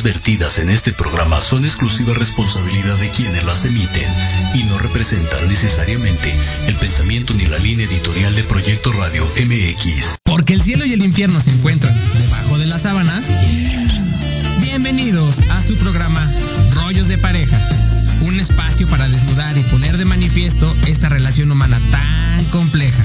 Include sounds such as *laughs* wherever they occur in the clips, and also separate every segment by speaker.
Speaker 1: opiniones vertidas en este programa son exclusiva responsabilidad de quienes las emiten y no representan necesariamente el pensamiento ni la línea editorial de Proyecto Radio MX.
Speaker 2: Porque el cielo y el infierno se encuentran debajo de las sábanas. Bienvenidos a su programa Rollos de Pareja. Un espacio para desnudar y poner de manifiesto esta relación humana tan compleja.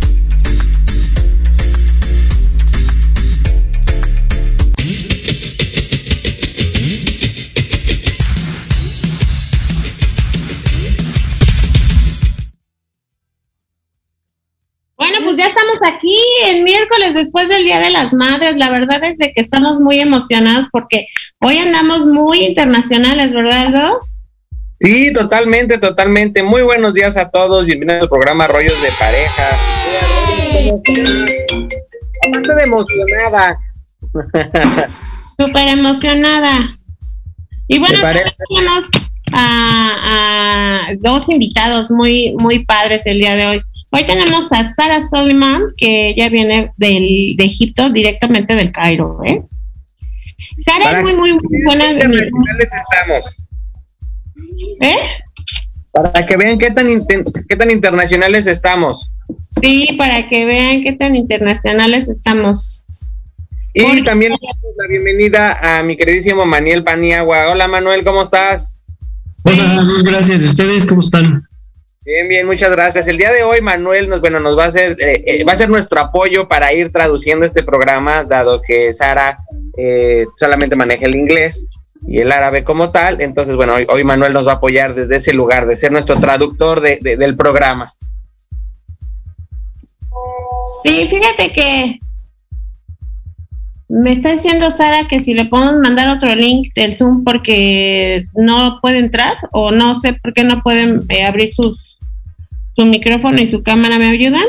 Speaker 3: Aquí el miércoles después del Día de las Madres. La verdad es de que estamos muy emocionados porque hoy andamos muy internacionales, ¿verdad, Aldo?
Speaker 4: Sí, totalmente, totalmente. Muy buenos días a todos. Bienvenidos al programa Rollos de Pareja. De emocionada. *laughs*
Speaker 3: Súper emocionada. Y bueno, tenemos a, a dos invitados muy, muy padres el día de hoy. Hoy tenemos a Sara Soliman, que ya viene del, de Egipto, directamente del Cairo. ¿eh? Sara es muy, muy, muy buena.
Speaker 4: Internacionales estamos.
Speaker 3: ¿Eh?
Speaker 4: Para que vean qué tan, qué tan internacionales estamos.
Speaker 3: Sí, para que vean qué tan internacionales estamos.
Speaker 4: Y Porque... también la bienvenida a mi queridísimo Manuel Paniagua. Hola Manuel, ¿cómo estás?
Speaker 5: Hola, gracias. ¿Ustedes cómo están?
Speaker 4: Bien, bien, muchas gracias. El día de hoy Manuel nos, bueno, nos va a hacer, eh, eh, va a ser nuestro apoyo para ir traduciendo este programa, dado que Sara eh, solamente maneja el inglés y el árabe como tal. Entonces, bueno, hoy, hoy, Manuel nos va a apoyar desde ese lugar, de ser nuestro traductor de, de, del programa.
Speaker 3: Sí, fíjate que me está diciendo Sara que si le podemos mandar otro link del Zoom porque no puede entrar o no sé por qué no pueden eh, abrir sus su micrófono y su cámara, ¿me ayudan?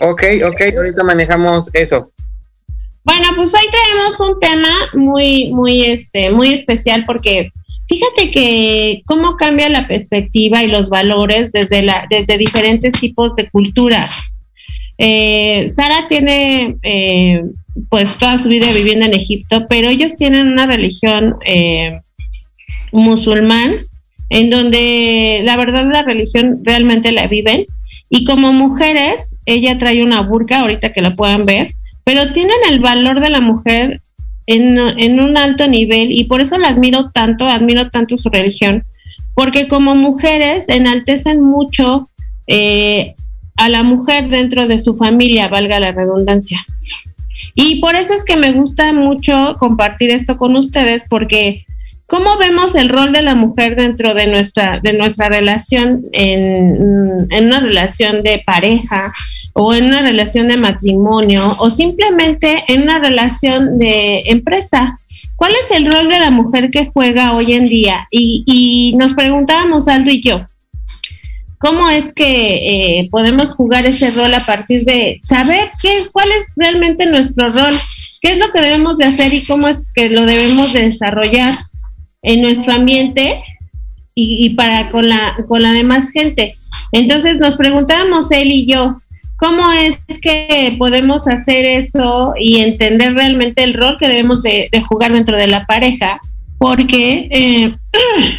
Speaker 4: Ok, ok, ahorita manejamos eso.
Speaker 3: Bueno, pues hoy traemos un tema muy, muy, este, muy especial porque fíjate que cómo cambia la perspectiva y los valores desde, la, desde diferentes tipos de culturas. Eh, Sara tiene eh, pues toda su vida viviendo en Egipto, pero ellos tienen una religión eh, musulmán en donde la verdad la religión realmente la viven y como mujeres ella trae una burka ahorita que la puedan ver pero tienen el valor de la mujer en, en, un alto nivel y por eso la admiro tanto, admiro tanto su religión, porque como mujeres enaltecen mucho eh, a la mujer dentro de su familia, valga la redundancia. Y por eso es que me gusta mucho compartir esto con ustedes, porque ¿Cómo vemos el rol de la mujer dentro de nuestra, de nuestra relación en, en, una relación de pareja o en una relación de matrimonio o simplemente en una relación de empresa? ¿Cuál es el rol de la mujer que juega hoy en día? Y, y nos preguntábamos Aldo y yo, ¿cómo es que eh, podemos jugar ese rol a partir de saber qué es, cuál es realmente nuestro rol? ¿Qué es lo que debemos de hacer y cómo es que lo debemos de desarrollar? En nuestro ambiente y, para con la, con la demás gente. Entonces nos preguntábamos él y yo, ¿cómo es que podemos hacer eso y entender realmente el rol que debemos de, de jugar dentro de la pareja? Porque eh, *clears throat*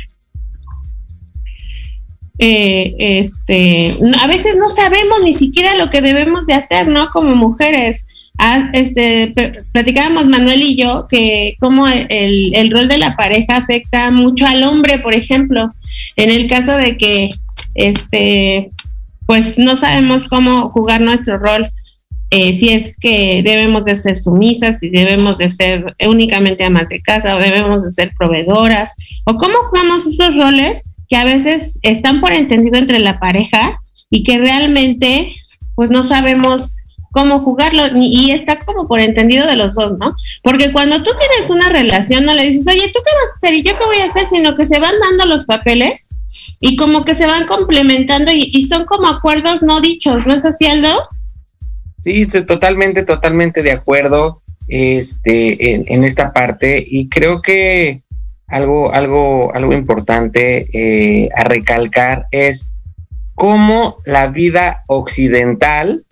Speaker 3: eh, este, a veces no sabemos ni siquiera lo que debemos de hacer, ¿no? Como mujeres este, platicábamos Manuel y yo que cómo el, el, rol de la pareja afecta mucho al hombre, por ejemplo, en el caso de que este pues no sabemos cómo jugar nuestro rol, eh, si es que debemos de ser sumisas, si debemos de ser únicamente amas de casa o debemos de ser proveedoras, o cómo jugamos esos roles que a veces están por entendido entre la pareja y que realmente pues no sabemos cómo jugarlo y está como por entendido de los dos, ¿no? Porque cuando tú tienes una relación no le dices, oye, ¿tú qué vas a hacer y yo qué voy a hacer? Sino que se van dando los papeles y como que se van complementando y, son como acuerdos no dichos, ¿no es así, Aldo?
Speaker 4: Sí, totalmente, totalmente de acuerdo este, en, en esta parte y creo que algo, algo, algo importante eh, a recalcar es cómo la vida occidental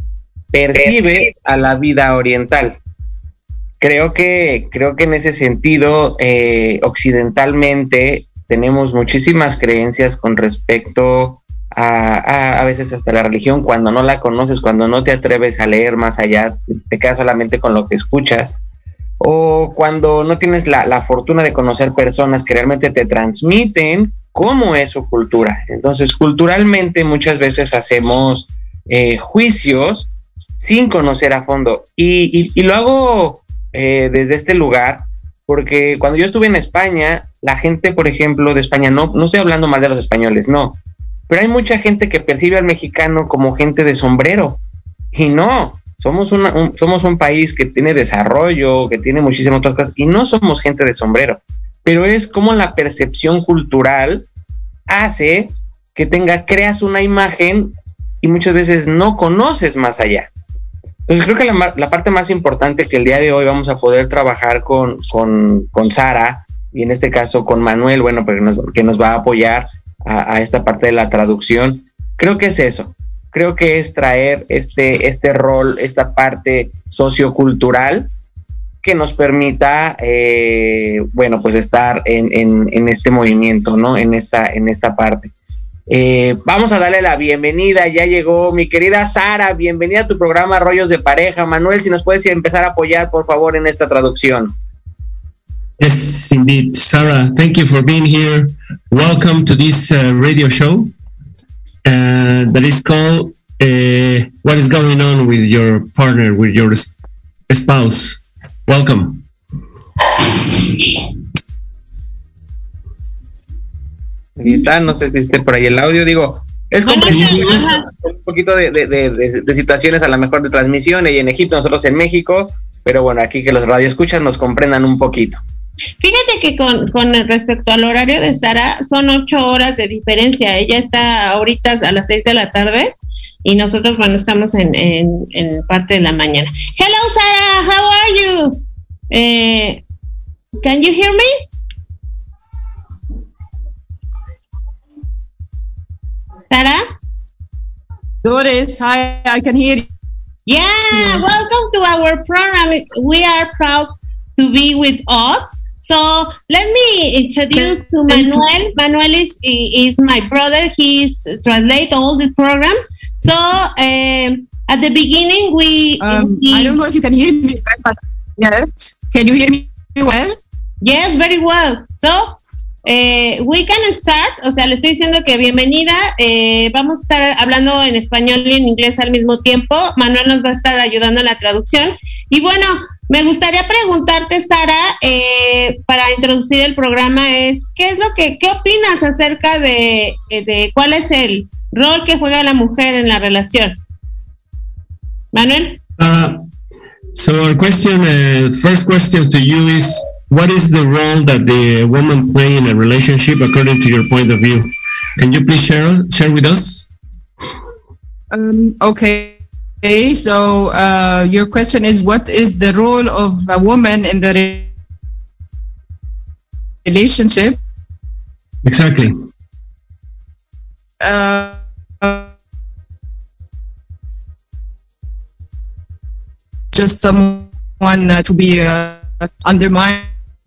Speaker 4: percibe a la vida oriental. Creo que, creo que en ese sentido, eh, occidentalmente tenemos muchísimas creencias con respecto a, a, veces hasta la religión, cuando no la conoces, cuando no te atreves a leer más allá, te quedas solamente con lo que escuchas, o cuando no tienes la, la fortuna de conocer personas que realmente te transmiten cómo es su cultura. Entonces, culturalmente muchas veces hacemos eh, juicios sin conocer a fondo. Y, y, lo hago eh, desde este lugar porque cuando yo estuve en España, la gente, por ejemplo, de España, no, no estoy hablando mal de los españoles, no, pero hay mucha gente que percibe al mexicano como gente de sombrero. Y no, somos, un, somos un país que tiene desarrollo, que tiene muchísimas otras cosas, y no somos gente de sombrero pero es como la percepción cultural hace que tenga, creas una imagen y muchas veces no conoces más allá. Entonces creo que la, la parte más importante que el día de hoy vamos a poder trabajar con, con, con Sara y en este caso con Manuel, bueno, porque nos, que nos va a apoyar a, a, esta parte de la traducción, creo que es eso. Creo que es traer este, este rol, esta parte sociocultural que nos permita, eh, bueno, pues estar en, en, en, este movimiento, ¿no? En esta, en esta parte. Eh, vamos a darle la bienvenida, ya llegó mi querida Sara, bienvenida a tu programa Rollos de Pareja. Manuel, si nos puedes empezar a apoyar, por favor, en esta traducción.
Speaker 5: Yes, indeed. Sarah, thank you for being here. Welcome to this uh, radio show uh, that is called uh, What is Going On with Your Partner, with Your Spouse. Welcome.
Speaker 4: Ahí está, no sé si esté por ahí el audio, digo, es comprensible un poquito de, de, de, de, situaciones a lo mejor de transmisión y en Egipto, nosotros en México, pero bueno, aquí que los radioescuchas nos comprendan un poquito.
Speaker 3: Fíjate que con, con respecto al horario de Sara, son ocho horas de diferencia. Ella está ahorita a las seis de la tarde y nosotros, bueno, estamos en, en, en parte de la mañana. Hello, Sarah, how are you? Eh, can you hear me? Sarah?
Speaker 6: Doris, hi, I can hear you.
Speaker 3: Yeah, yeah, welcome to our program. We are proud to be with us. So let me introduce to Manuel. Manuel is is my brother. He's translate all the program. So um, at the beginning, we,
Speaker 6: um, I don't know if you can hear me, but yes, can you hear me well?
Speaker 3: Yes, very well. So eh, we can start. O sea, le estoy diciendo que bienvenida. Eh, vamos a estar hablando en español y en inglés al mismo tiempo. Manuel nos va a estar ayudando en la traducción. Y bueno, me gustaría preguntarte, Sara, eh, para introducir el programa, es ¿qué es lo que, qué opinas acerca de, de cuál es el rol que juega la mujer en la relación. Manuel.
Speaker 5: Uh, so our question, uh, first question to you is, what is the role that the woman play in a relationship according to your point of view? Can you please share share with us?
Speaker 6: Um, okay. Okay, so uh, your question is what is the role of a woman in the relationship?
Speaker 5: Exactly.
Speaker 6: Uh, just someone uh, to be uh,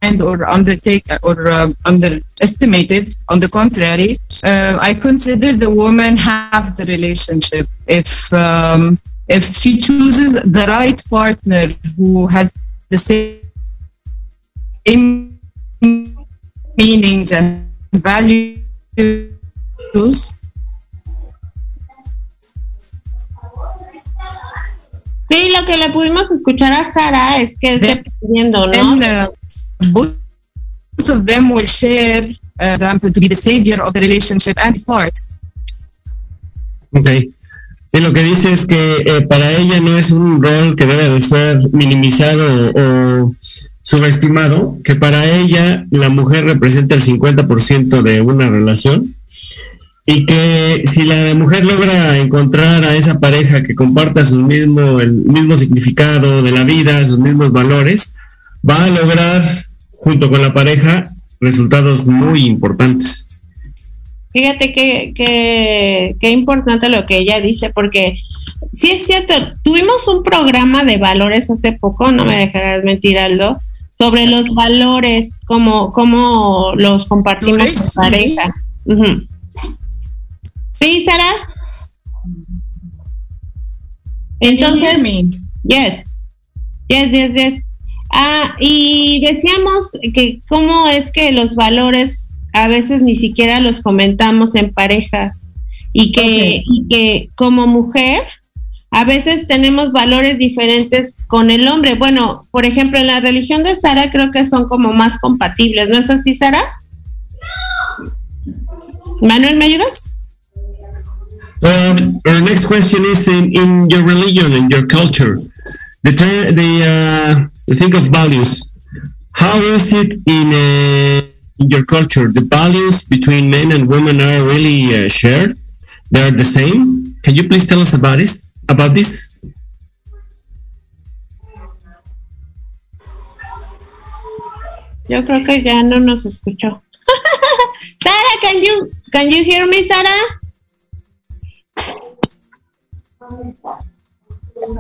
Speaker 6: undermined or undertake or uh, underestimated. On the contrary, uh, I consider the woman have the relationship if um, if she chooses the right partner who has the same meanings and values
Speaker 3: Sí, lo que le pudimos escuchar a Sara es que es dependiendo, ¿no?
Speaker 6: Both of them will share, uh, example, to be the savior of the relationship and part.
Speaker 5: Okay. Sí, lo que dice es que eh, para ella no es un rol que debe de ser minimizado o subestimado, que para ella la mujer representa el 50% de una relación y que si la mujer logra encontrar a esa pareja que comparta su mismo, el mismo significado de la vida, sus mismos valores, va a lograr junto con la pareja resultados muy importantes.
Speaker 3: Fíjate que, que, importante lo que ella dice, porque sí es cierto, tuvimos un programa de valores hace poco, no me dejarás mentir, Aldo, sobre los valores, como cómo los compartimos en pareja. ¿Sí, Sara? Entonces, yes, yes, yes, yes. Ah, y decíamos que cómo es que los valores a veces ni siquiera los comentamos en parejas y que, y que como mujer a veces tenemos valores diferentes con el hombre. Bueno, por ejemplo, en la religión de Sara creo que son como más compatibles, ¿no es así, Sara? Manuel, ¿me ayudas?
Speaker 5: Um, our next question is in, in your religion and your culture, the the, uh, the think of values. How is it in uh, in your culture? The values between men and women are really uh, shared. They are the same. Can you please tell us about this? About this?
Speaker 3: Yo creo que ya no nos escuchó. *laughs* Sara, can you can you hear me, Sara?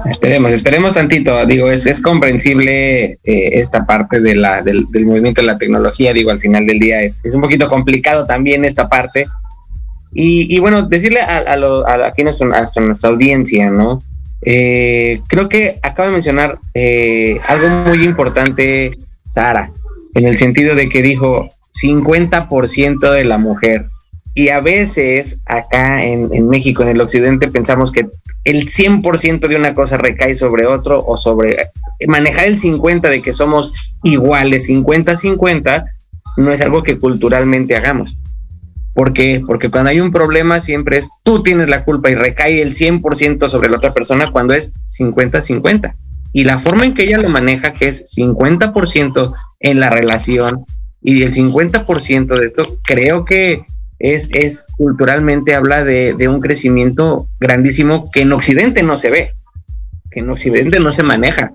Speaker 4: Esperemos, esperemos tantito. Digo, es, es comprensible eh, esta parte de la, del, movimiento de la tecnología. Digo, al final del día es, es un poquito complicado también esta parte. Y, bueno, decirle a, a, aquí nuestra, nuestra audiencia, ¿no? Eh, creo que acaba de mencionar eh, algo muy importante, Sara, en el sentido de que dijo 50% de la mujer. Y a veces acá en, en, México, en el occidente, pensamos que el 100% de una cosa recae sobre otro o sobre manejar el 50 de que somos iguales, 50-50, no es algo que culturalmente hagamos. ¿Por qué? Porque cuando hay un problema siempre es tú tienes la culpa y recae el 100% sobre la otra persona cuando es 50-50. Y la forma en que ella lo maneja, que es 50% en la relación y el 50% de esto, creo que es, es culturalmente habla de, de, un crecimiento grandísimo que en Occidente no se ve, que en Occidente no se maneja.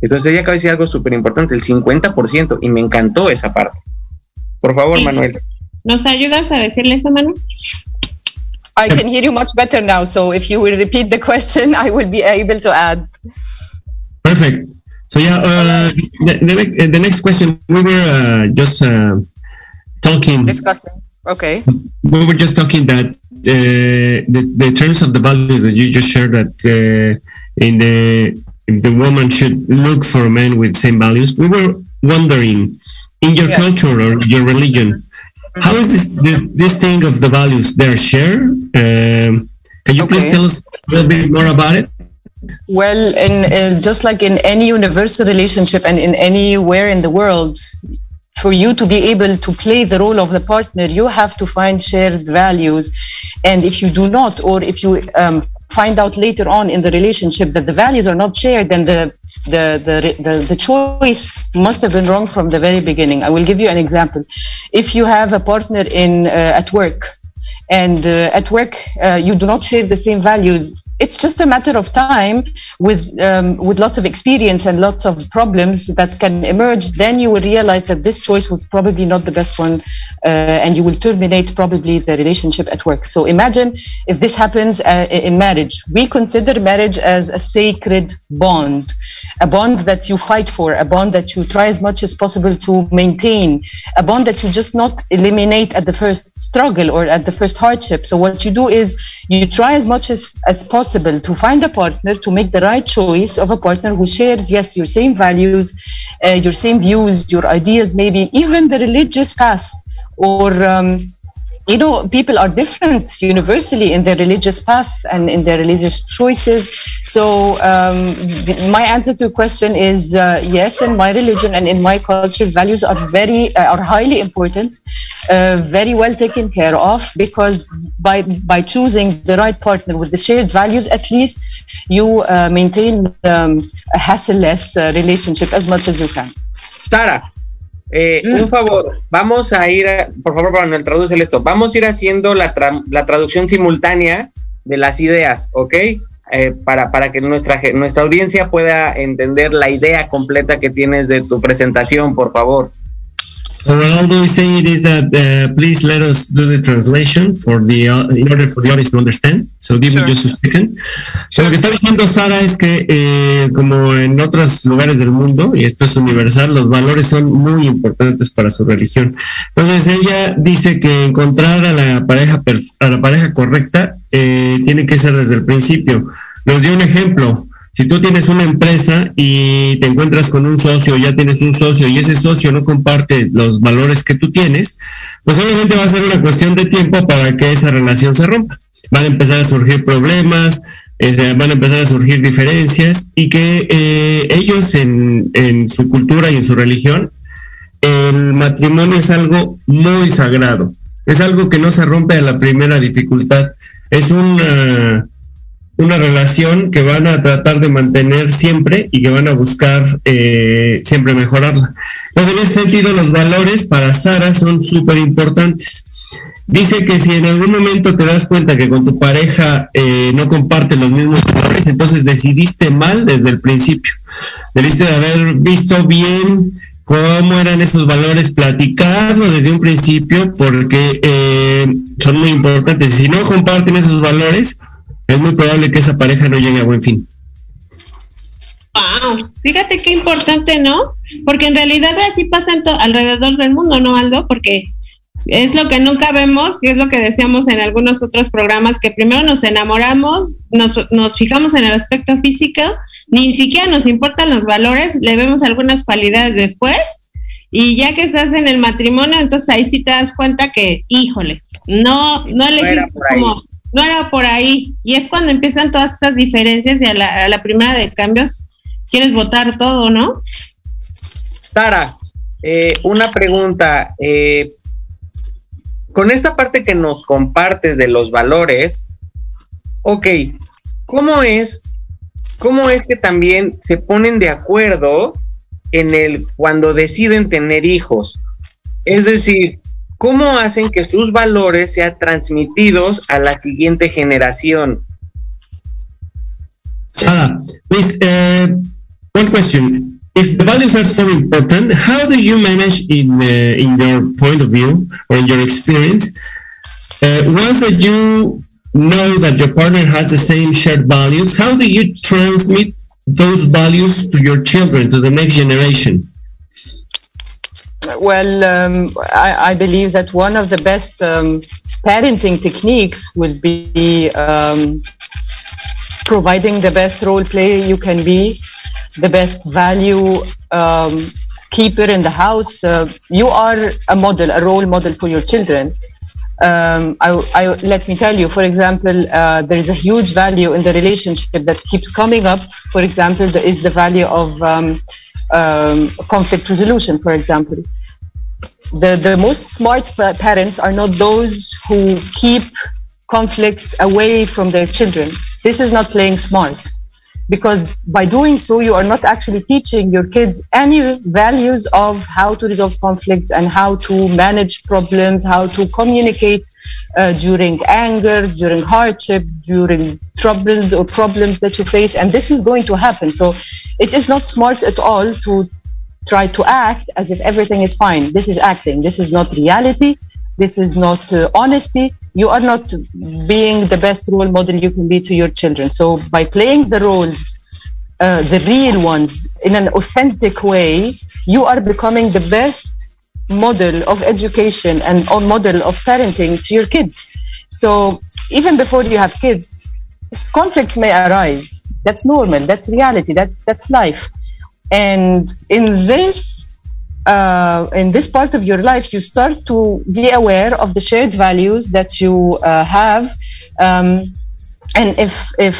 Speaker 4: Entonces ella acaba de decir algo súper importante, el 50%, y me encantó esa parte. Por favor, Manuel.
Speaker 3: ¿Nos ayudas a decirle eso, Manuel?
Speaker 6: I can hear you much better now, so if you will repeat the question, I will be able to add.
Speaker 5: Perfect. So yeah, uh, the, the, the, next question, we were uh, just uh, talking.
Speaker 6: Discussing Okay.
Speaker 5: We were just talking that uh, the, the terms of the values that you just shared that uh, in the the woman should look for a man with same values. We were wondering in your yes. culture or your religion, mm-hmm. how is this the, this thing of the values they're shared? Um, can you okay. please tell us a little bit more about it?
Speaker 6: Well, in uh, just like in any universal relationship and in anywhere in the world, for you to be able to play the role of the partner, you have to find shared values. And if you do not, or if you um, find out later on in the relationship that the values are not shared, then the, the, the, the, the choice must have been wrong from the very beginning. I will give you an example. If you have a partner in uh, at work, and uh, at work uh, you do not share the same values it's just a matter of time with um, with lots of experience and lots of problems that can emerge. Then you will realize that this choice was probably not the best one and you will terminate probably the relationship at work. So imagine if this happens uh, in marriage. We consider marriage as a sacred bond a bond that you fight for a bond that you try as much as possible to maintain a bond that you just not eliminate at the first struggle or at the first hardship. So what you do is you try as much as, as possible possible to find a partner to make the right choice of a partner who shares yes your same values uh, your same views your ideas maybe even the religious path or um, you know, people are different universally in their religious paths and in their religious choices. So um, my answer to the question is uh, yes. In my religion and in my culture, values are very uh, are highly important, uh, very well taken care of because by by choosing the right partner with the shared values, at least you uh, maintain um, a hassle-less uh, relationship as much as you can.
Speaker 4: Sarah, Eh, mm. Un favor, vamos a ir, por favor, Manuel, traduce esto. Vamos a ir haciendo la, la traducción simultánea de las ideas, ¿ok? Eh, para, para que nuestra, nuestra audiencia pueda entender la idea completa que tienes de tu presentación, por favor.
Speaker 5: So what Aldo is saying is that uh, please let us do the translation for the uh, in order for the audience to understand. So give
Speaker 6: Sure.
Speaker 5: me just a second. So lo que está diciendo Sara es que eh, como en otros lugares del mundo y esto es universal, los valores son muy importantes para su religión. Entonces ella dice que encontrar a la pareja a la pareja correcta eh, tiene que ser desde el principio. Nos dio un ejemplo. Si tú tienes una empresa y te encuentras con un socio, ya tienes un socio y ese socio no comparte los valores que tú tienes, pues obviamente va a ser una cuestión de tiempo para que esa relación se rompa. Van a empezar a surgir problemas, eh, van a empezar a surgir diferencias y que eh, ellos en, en su cultura y en su religión, el matrimonio es algo muy sagrado. Es algo que no se rompe a la primera dificultad. Es una una relación que van a tratar de mantener siempre y que van a buscar eh, siempre mejorarla. Entonces, en ese sentido, los valores para Sara son súper importantes. Dice que si en algún momento te das cuenta que con tu pareja eh, no comparte los mismos valores, entonces decidiste mal desde el principio. Debiste de haber visto bien cómo eran esos valores, platicarlo desde un principio, porque eh, son muy importantes. Si no comparten esos valores, es muy probable que esa pareja no llegue a buen fin.
Speaker 3: Wow, fíjate qué importante, ¿no? Porque en realidad así pasa en alrededor del mundo, ¿no, Aldo? Porque es lo que nunca vemos, que es lo que decíamos en algunos otros programas, que primero nos enamoramos, nos, nos fijamos en el aspecto físico, ni siquiera nos importan los valores, le vemos algunas cualidades después, y ya que estás en el matrimonio, entonces ahí sí te das cuenta que, híjole, no, no elegiste como, no era por ahí, y es cuando empiezan todas esas diferencias y a la, primera de cambios quieres votar todo, ¿no?
Speaker 4: Sara, eh, una pregunta. eh, con esta parte que nos compartes de los valores, ok, ¿cómo es, cómo es que también se ponen de acuerdo en el cuando deciden tener hijos? Es decir, ¿cómo hacen que sus valores sean transmitidos a la siguiente generación?
Speaker 5: Sara, please, uh, one question. If the values are so important, how do you manage, in uh, in your point of view or in your experience, uh, once that you know that your partner has the same shared values, how do you transmit those values to your children, to the next generation?
Speaker 6: Well, um, I, I believe that one of the best um, parenting techniques will be um, providing the best role play you can be, the best value um, keeper in the house. Uh, you are a model, a role model for your children. Um, I, I, let me tell you, for example, uh, there is a huge value in the relationship that keeps coming up. For example, there is the value of um, conflict resolution, for example. The, the most smart parents are not those who keep conflicts away from their children. This is not playing smart because by doing so, you are not actually teaching your kids any values of how to resolve conflicts and how to manage problems, how to communicate uh, during anger, during hardship, during troubles or problems that you face. And this is going to happen. So it is not smart at all to try to act as if everything is fine. This is acting. This is not reality. This is not uh, honesty. You are not being the best role model you can be to your children. So by playing the roles, uh, the real ones, in an authentic way, you are becoming the best model of education and model of parenting to your kids. So even before you have kids, conflicts may arise. That's normal. That's reality. That that's life. And in this uh, in this part of your life, you start to be aware of the shared values that you uh, have, um, and if if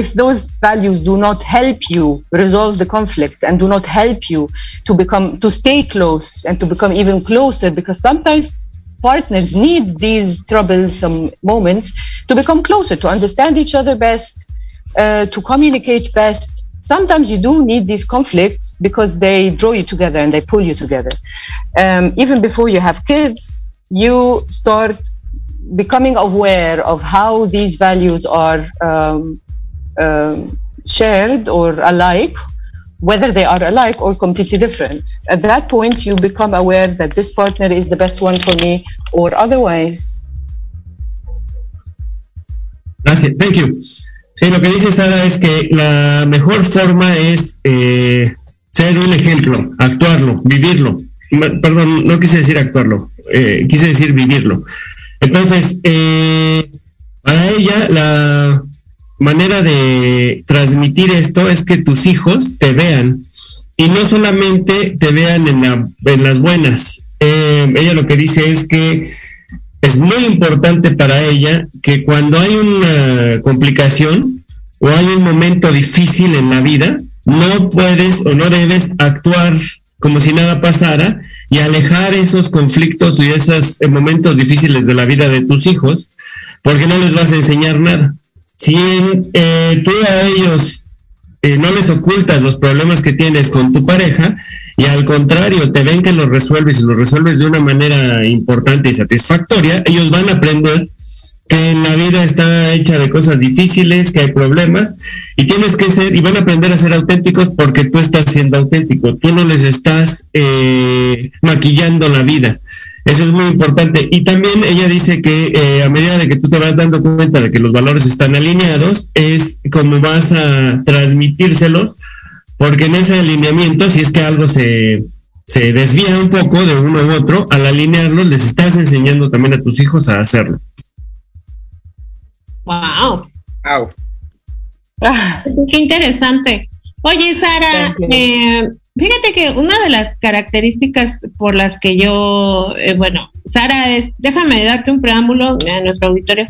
Speaker 6: if those values do not help you resolve the conflict and do not help you to become to stay close and to become even closer, because sometimes partners need these troublesome moments to become closer, to understand each other best, uh, to communicate best sometimes you do need these conflicts because they draw you together and they pull you together. Um, even before you have kids, you start becoming aware of how these values are um, um, shared or alike whether they are alike or completely different. At that point, you become aware that this partner is the best one for me or otherwise.
Speaker 5: Gracias, thank you. Sí, lo que dice Sara es que la mejor forma es eh, ser un ejemplo, actuarlo, vivirlo. Perdón, no quise decir actuarlo, eh, quise decir vivirlo. Entonces, eh, para ella, la manera de transmitir esto es que tus hijos te vean y no solamente te vean en, en las buenas. Eh, ella lo que dice es que es muy importante para ella que cuando hay una complicación o hay un momento difícil en la vida, no puedes o no debes actuar como si nada pasara y alejar esos conflictos y esos momentos difíciles de la vida de tus hijos, porque no les vas a enseñar nada. Si eh, tú a ellos eh, no les ocultas los problemas que tienes con tu pareja y al contrario te ven que los resuelves y los resuelves de una manera importante y satisfactoria, ellos van a aprender que la vida está hecha de cosas difíciles, que hay problemas y tienes que ser y van a aprender a ser auténticos porque tú estás siendo auténtico, tú no les estás eh, maquillando la vida. Eso es muy importante. Y también ella dice que eh, a medida de que tú te vas dando cuenta de que los valores están alineados, es como vas a transmitírselos, porque en ese alineamiento, si es que algo se, se desvía un poco de uno u otro, al alinearlos, les estás enseñando también a tus hijos a hacerlo.
Speaker 3: Wow. Wow. Qué interesante. Oye, Sara, Fíjate que una de las características por las que yo, eh, bueno, Sara es, déjame darte un preámbulo a nuestro auditorio.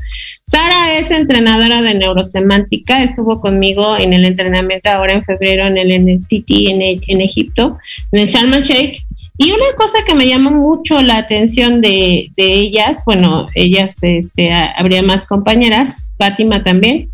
Speaker 3: Sara es entrenadora de neurosemántica, estuvo conmigo en el entrenamiento ahora en febrero en el en, en Egipto, en el Sharm el Sheikh. Y una cosa que me llamó mucho la atención de, ellas, bueno, ellas, este, habría más compañeras, Fátima también,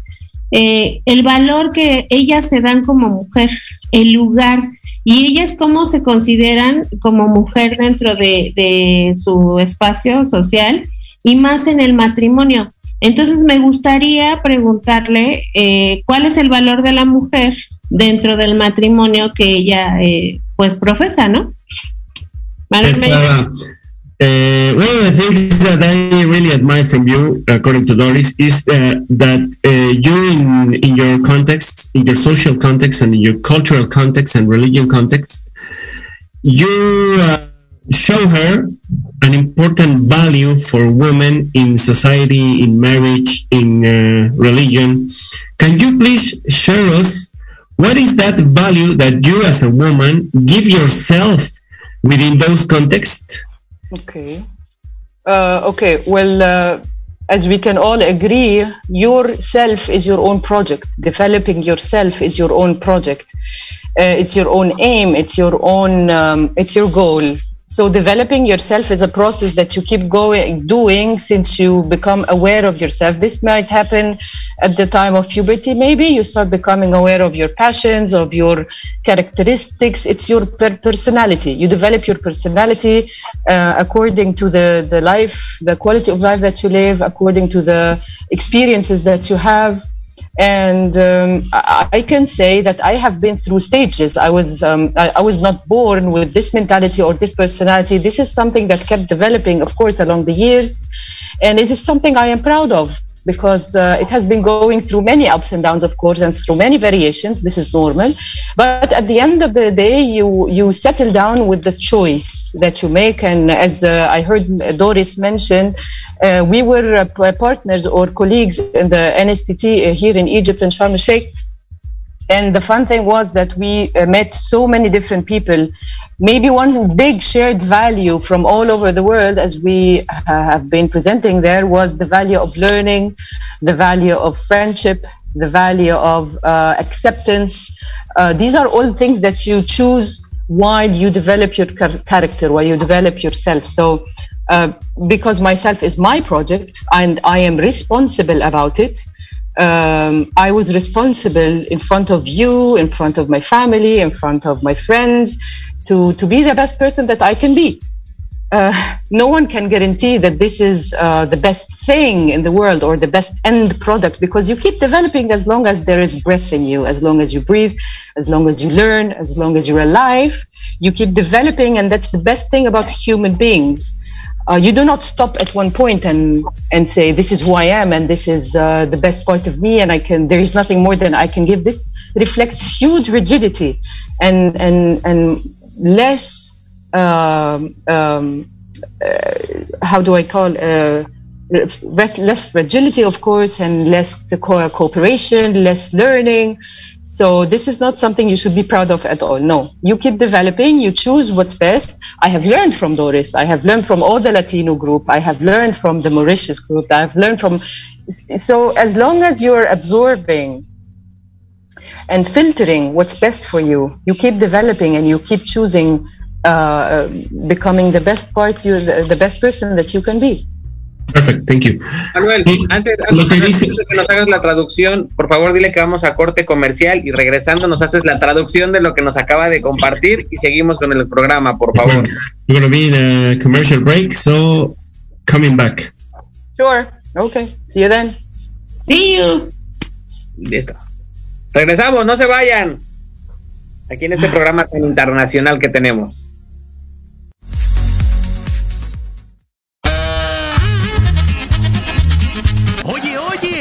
Speaker 3: eh, el valor que ellas se dan como mujer, el lugar y ellas cómo se consideran como mujer dentro de, su espacio social y más en el matrimonio. Entonces me gustaría preguntarle eh, cuál es el valor de la mujer dentro del matrimonio que ella eh, pues profesa, ¿no?
Speaker 5: Uh, one of the things that I really admire from you, according to Doris, is uh, that uh, you, in, in your context, in your social context, and in your cultural context and religion context, you uh, show her an important value for women in society, in marriage, in uh, religion. Can you please share us what is that value that you, as a woman, give yourself within those contexts?
Speaker 6: Okay. Uh, okay. Well, uh, as we can all agree, yourself is your own project. Developing yourself is your own project. Uh, it's your own aim. It's your own. Um, it's your goal. So developing yourself is a process that you keep going doing since you become aware of yourself. This might happen at the time of puberty. Maybe you start becoming aware of your passions, of your characteristics. It's your per- personality. You develop your personality uh, according to the the life, the quality of life that you live, according to the experiences that you have and um, I, can say that I have been through stages. I was um, I, I, was not born with this mentality or this personality. This is something that kept developing, of course, along the years, and it is something I am proud of because uh, it has been going through many ups and downs, of course, and through many variations. This is normal. But at the end of the day, you, you settle down with the choice that you make. And as uh, I heard Doris mention, uh, we were uh, partners or colleagues in the NSTT uh, here in Egypt and Sharm el Sheikh and the fun thing was that we uh, met so many different people maybe one big shared value from all over the world as we uh, have been presenting there was the value of learning the value of friendship the value of uh, acceptance. Uh, these are all things that you choose while you develop your character while you develop yourself. So uh, because myself is my project and i am responsible about it um, I was responsible in front of you, in front of my family, in front of my friends, to to be the best person that I can be. uh, no one can guarantee that this is uh, the best thing in the world or the best end product because you keep developing as long as there is breath in you, as long as you breathe, as long as you learn, as long as you're alive, you keep developing, and that's the best thing about human beings. Uh, you do not stop at one point and and say this is who I am and this is uh, the best part of me and I can there is nothing more than I can give. This reflects huge rigidity and and and less um, um, uh, how do I call uh, less fragility, of course, and less the co- cooperation, less learning. So this is not something you should be proud of at all. No, you keep developing. You choose what's best. I have learned from Doris. I have learned from all the Latino group. I have learned from the Mauritius group. I have learned from. So as long as you're absorbing and filtering what's best for you, you keep developing and you keep choosing uh, becoming the best part you the best person that you can be.
Speaker 5: Perfect, thank you.
Speaker 4: Manuel, antes, antes, antes, de que nos hagas la traducción, por favor dile que vamos a corte comercial y regresando nos haces la traducción de lo que nos acaba de compartir y seguimos con el programa, por favor.
Speaker 5: We're going to be in a commercial break, so coming back.
Speaker 6: Sure, okay, see you then.
Speaker 3: See you.
Speaker 4: Listo. Regresamos, no se vayan. Aquí en este programa tan internacional que tenemos.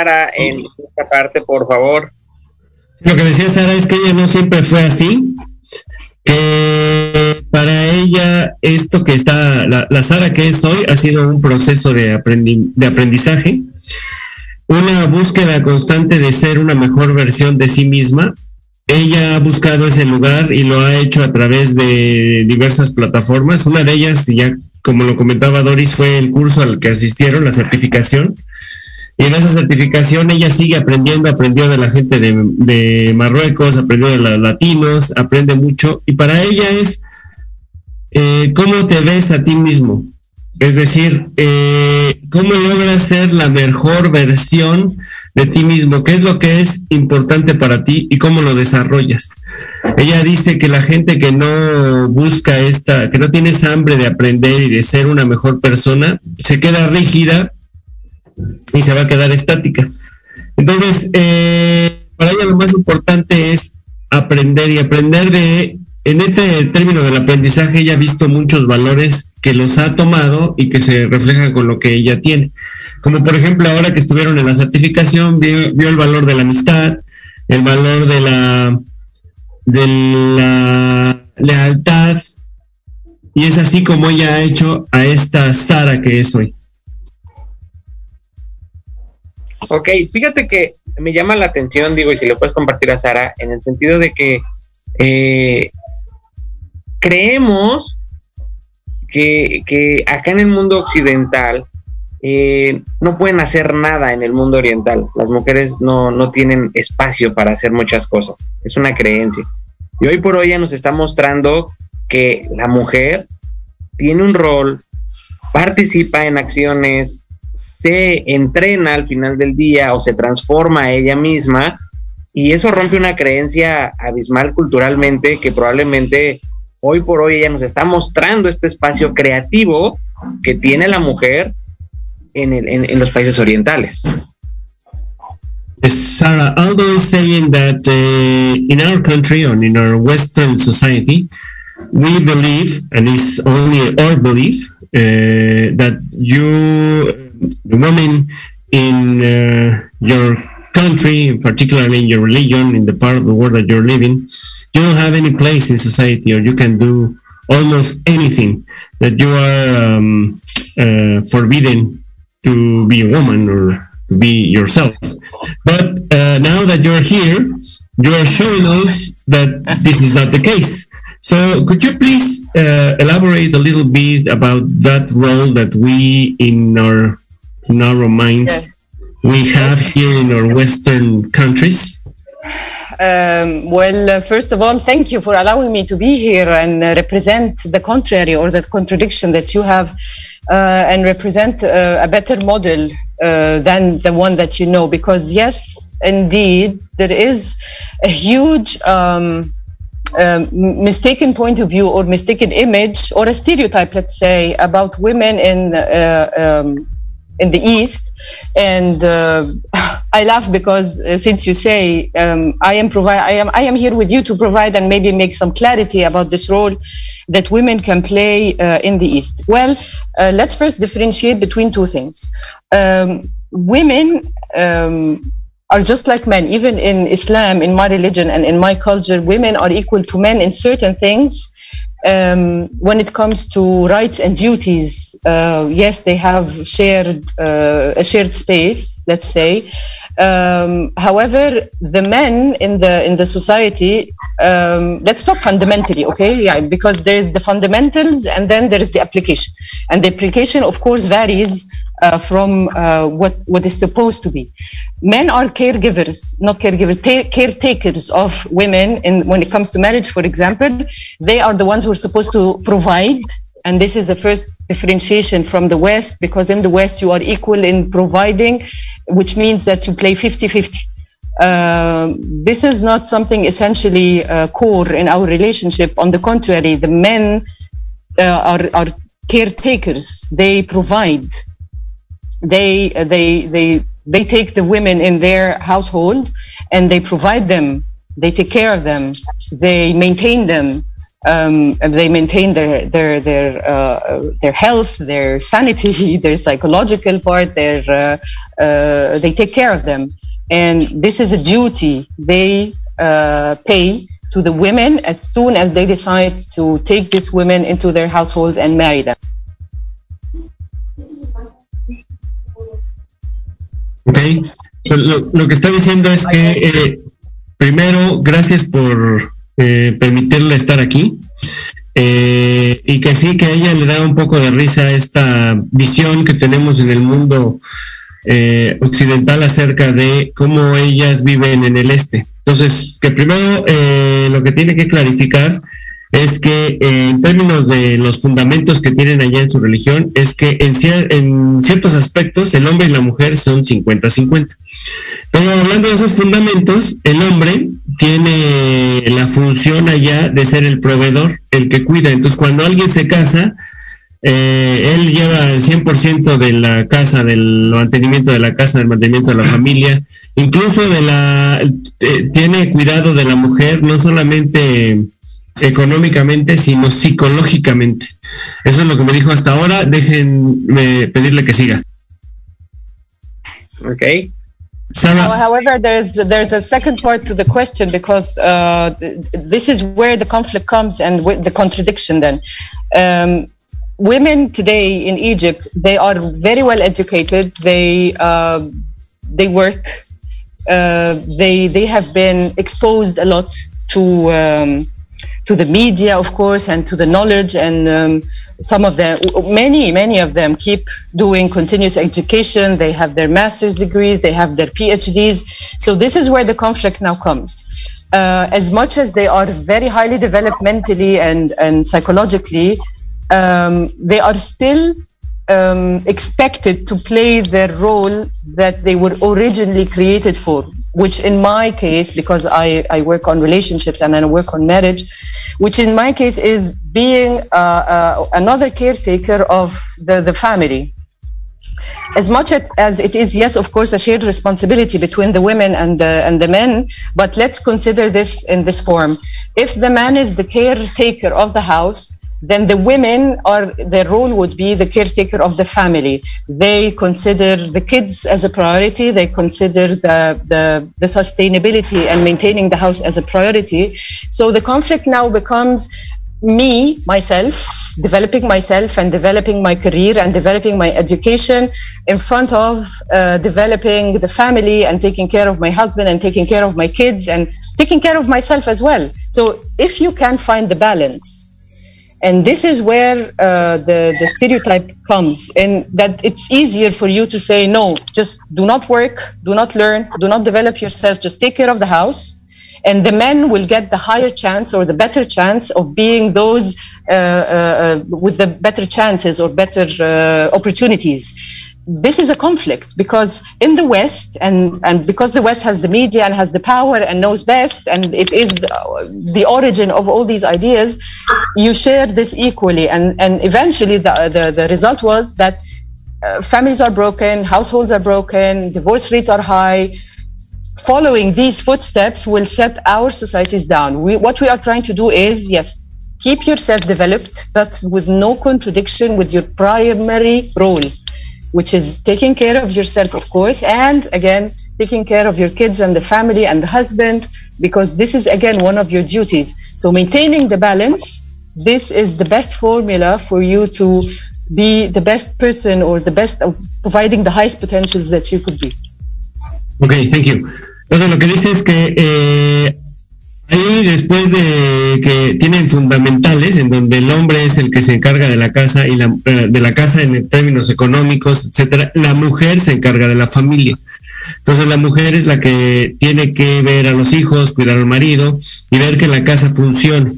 Speaker 4: Sara en esta parte, por favor.
Speaker 5: Lo que decía Sara es que ella no siempre fue así, que para ella esto que está, la, Sara que es hoy ha sido un proceso de, de aprendizaje, una búsqueda constante de ser una mejor versión de sí misma. Ella ha buscado ese lugar y lo ha hecho a través de diversas plataformas. Una de ellas, ya como lo comentaba Doris, fue el curso al que asistieron, la certificación. Y en esa certificación ella sigue aprendiendo, aprendió de la gente de, Marruecos, aprendió de los latinos, aprende mucho. Y para ella es eh, cómo te ves a ti mismo. Es decir, eh, cómo logras ser la mejor versión de ti mismo, qué es lo que es importante para ti y cómo lo desarrollas. Ella dice que la gente que no busca esta, que no tiene esa hambre de aprender y de ser una mejor persona, se queda rígida y se va a quedar estática. Entonces, eh, para ella lo más importante es aprender y aprender de, en este término del aprendizaje, ella ha visto muchos valores que los ha tomado y que se reflejan con lo que ella tiene. Como por ejemplo, ahora que estuvieron en la certificación, vio, vio el valor de la amistad, el valor de la, de la lealtad, y es así como ella ha hecho a esta Sara que es hoy.
Speaker 4: Ok, fíjate que me llama la atención, digo, y si le puedes compartir a Sara, en el sentido de que eh, creemos que, acá en el mundo occidental eh, no pueden hacer nada en el mundo oriental. Las mujeres no, no tienen espacio para hacer muchas cosas. Es una creencia. Y hoy por hoy ya nos está mostrando que la mujer tiene un rol, participa en acciones, se entrena al final del día o se transforma ella misma y eso rompe una creencia abismal culturalmente que probablemente hoy por hoy ella nos está mostrando este espacio creativo que tiene la mujer en, el, en, en los países orientales.
Speaker 5: Sarah, although saying that uh, in our country or in our Western society, we believe, and it's only our belief, uh, that you the women in uh, your country, particularly in your religion, in the part of the world that you're living, you don't have any place in society, or you can do almost anything that you are um, uh, forbidden to be a woman or to be yourself. But uh, now that you're here, you are showing us that this is not the case. So could you please uh, elaborate a little bit about that role that we in our narrow minds we have here in our Western countries?
Speaker 6: Um, well, uh, first of all, thank you for allowing me to be here and uh, represent the contrary or the contradiction that you have uh, and represent uh, a better model uh, than the one that you know. Because, yes, indeed, there is a huge um, um, mistaken point of view or mistaken image or a stereotype, let's say, about women in uh, um, in the east. And uh, *laughs* i laugh because uh, since you say um, i am provide i am i am here with you to provide and maybe make some clarity about this role that women can play uh, in the east. Well uh, let's first differentiate between two things. Um, women um, are just like men. Even in islam in my religion and in my culture women are equal to men in certain things um, when it comes to rights and duties, uh, yes, they have shared uh, a shared space, let's say. Um, however, the men in the in the society, um, let's talk fundamentally, okay? Yeah, because there's the fundamentals and then there's the application, and the application, of course, varies uh, from uh, what what is supposed to be. Men are caregivers, not caregivers, caretakers of women. And when it comes to marriage, for example, they are the ones who are supposed to provide. And this is the first differentiation from the West, because in the West you are equal in providing, which means that you play 50-50. Uh, this is not something essentially uh, core in our relationship. On the contrary, the men uh, are, are caretakers. They provide they they they they take the women in their household and they provide them they take care of them they maintain them um, they maintain their their their uh, their health, their sanity, *laughs* their psychological part. Their uh, uh, they take care of them, and this is a duty they uh, pay to the women as soon as they decide to take these women into their households and marry them.
Speaker 5: Ok, lo, lo que está diciendo es que eh, primero, gracias por eh, permitirle estar aquí. Eh, y que sí, que ella le da un poco de risa esta visión que tenemos en el mundo eh, occidental acerca de cómo ellas viven en el este. Entonces, que primero eh, lo que tiene que clarificar es que en términos de los fundamentos que tienen allá en su religión, es que en, cier- en ciertos aspectos el hombre y la mujer son 50-50. Pero hablando de esos fundamentos, el hombre tiene la función allá de ser el proveedor, el que cuida. Entonces, cuando alguien se casa, eh, él lleva el 100% de la casa, del mantenimiento de la casa, del mantenimiento de la familia, incluso de la, eh, tiene cuidado de la mujer, no solamente económicamente, sino psicológicamente. Eso es lo que me dijo hasta ahora. Déjenme pedirle que siga.
Speaker 4: Ok.
Speaker 6: Now, however, there's there's a second part to the question because uh, th- this is where the conflict comes and with the contradiction. Then, um, women today in Egypt they are very well educated. They uh, they work. Uh, they they have been exposed a lot to um, to the media, of course, and to the knowledge. And um, some of them, many, many of them, keep doing continuous education. They have their master's degrees, they have their PhDs. So this is where the conflict now comes. Uh, as much as they are very highly developed mentally and and psychologically, um, they are still um, expected to play their role that they were originally created for, which in my case, because I, I work on relationships and I work on marriage, which in my case is being uh, uh, another caretaker of the, the family. As much as- it is, yes, of course, a shared responsibility between the women and the, and the men, but let's consider this in this form. If the man is the caretaker of the house, then the women are their role would be the caretaker of the family. They consider the kids as a priority. They consider the, the, the sustainability and maintaining the house as a priority. So the conflict now becomes me, myself, developing myself and developing my career and developing my education in front of uh, developing the family and taking care of my husband and taking care of my kids and taking care of myself as well. So if you can find the balance, and this is where uh, the, the stereotype comes and that it's easier for you to say no just do not work do not learn do not develop yourself just take care of the house. And the men will get the higher chance or the better chance of being those uh, uh, uh, with the better chances or better uh, opportunities this is a conflict because in the West, and, and because the West has the media and has the power and knows best, and it is the, the origin of all these ideas, you share this equally. And, and eventually, the, the, the result was that uh, families are broken, households are broken, divorce rates are high. Following these footsteps will set our societies down. We, what we are trying to do is, yes, keep yourself developed, but with no contradiction with your primary role which is taking care of yourself, of course, and again, taking care of your kids and the family and the husband, because this is again one of your duties. So maintaining the balance, this is the best formula for you to be the best person or the best of providing the highest potentials that you could be.
Speaker 5: Ok, thank you. Entonces lo que dice es que eh, ahí después de que tienen fundamentales en donde el hombre es el que se encarga de la casa y la, eh, de la casa en términos económicos, etcétera, la mujer se encarga de la familia. Entonces la mujer es la que tiene que ver a los hijos, cuidar al marido y ver que la casa funcione.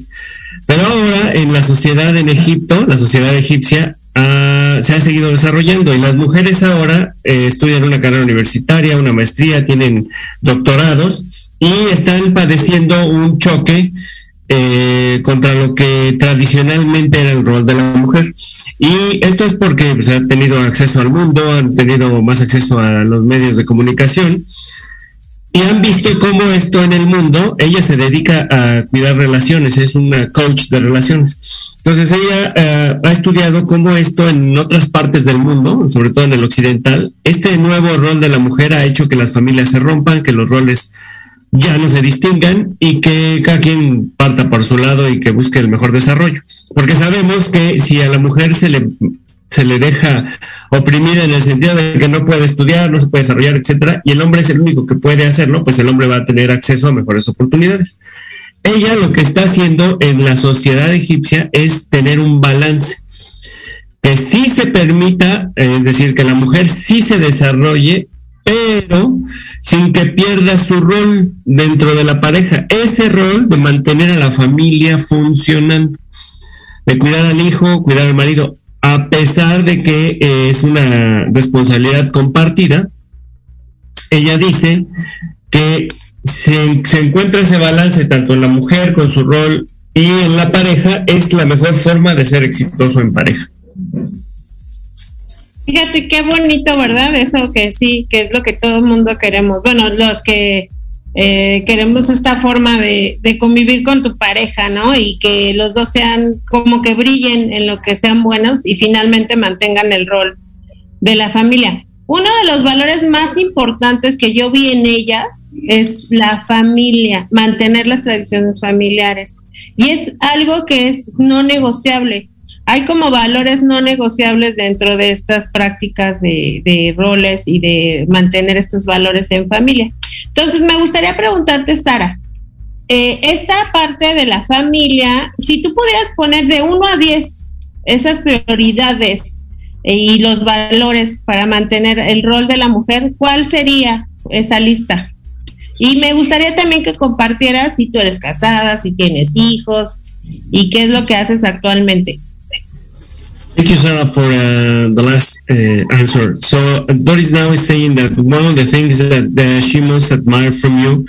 Speaker 5: Pero ahora en la sociedad en Egipto, la sociedad egipcia, ah, se ha seguido desarrollando y las mujeres ahora eh, estudian una carrera universitaria, una maestría, tienen doctorados y están padeciendo un choque eh, contra lo que tradicionalmente era el rol de la mujer. Y esto es porque pues, han tenido acceso al mundo, han tenido más acceso a los medios de comunicación y han visto cómo esto en el mundo, ella se dedica a cuidar relaciones, es una coach de relaciones. Entonces ella eh, ha estudiado cómo esto en otras partes del mundo, sobre todo en el occidental, este nuevo rol de la mujer ha hecho que las familias se rompan, que los roles ya no se distingan y que cada quien parta por su lado y que busque el mejor desarrollo. Porque sabemos que si a la mujer se le se le deja oprimida en el sentido de que no puede estudiar, no se puede desarrollar, etcétera, y el hombre es el único que puede hacerlo, pues el hombre va a tener acceso a mejores oportunidades. Ella lo que está haciendo en la sociedad egipcia es tener un balance, que sí se permita, eh, es decir, que la mujer sí se desarrolle, pero sin que pierda su rol dentro de la pareja, ese rol de mantener a la familia funcionando, de cuidar al hijo, cuidar al marido, a pesar de que eh, es una responsabilidad compartida, ella dice que se, se, encuentra ese balance tanto en la mujer con su rol y en la pareja, es la mejor forma de ser exitoso en pareja.
Speaker 3: Fíjate qué bonito, ¿verdad? Eso que sí, que es lo que todo el mundo queremos. Bueno, los que eh, queremos esta forma de, de, convivir con tu pareja, ¿no? Y que los dos sean como que brillen en lo que sean buenos y finalmente mantengan el rol de la familia. Uno de los valores más importantes que yo vi en ellas es la familia, mantener las tradiciones familiares. Y es algo que es no negociable hay como valores no negociables dentro de estas prácticas de, roles y de mantener estos valores en familia. Entonces, me gustaría preguntarte, Sara, eh, esta parte de la familia, si tú pudieras poner de 1 a 10 esas prioridades eh, y los valores para mantener el rol de la mujer, ¿cuál sería esa lista? Y me gustaría también que compartieras si tú eres casada, si tienes hijos y qué es lo que haces actualmente.
Speaker 5: Thank you, Sarah, for uh, the last uh, answer. So uh, Doris now is saying that one of the things that uh, she most admired from you,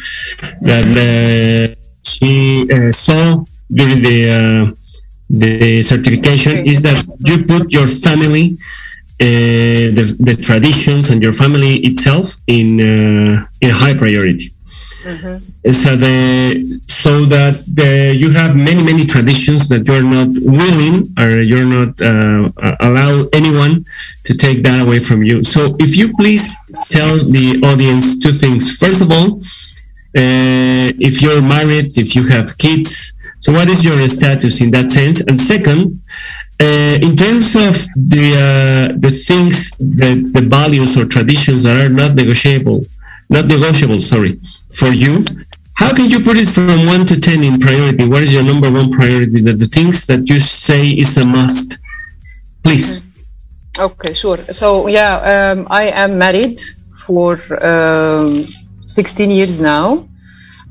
Speaker 5: that uh, she uh, saw during the the certification, is that you put your family, the the traditions, and your family itself in in high priority. Mm-hmm. So the so that the, you have many many traditions that you're not willing or you're not uh, allow anyone to take that away from you. So if you please tell the audience two things. First of all, uh, if you're married, if you have kids, so what is your status in that sense? And second, uh, in terms of the uh, the things that the values or traditions that are not negotiable, not negotiable, sorry, for you. How can you put it from one to ten in priority? What is your number one priority? That the things that you say is a must. Please.
Speaker 6: Okay, sure. So yeah, um, I am married for um, 16 years now.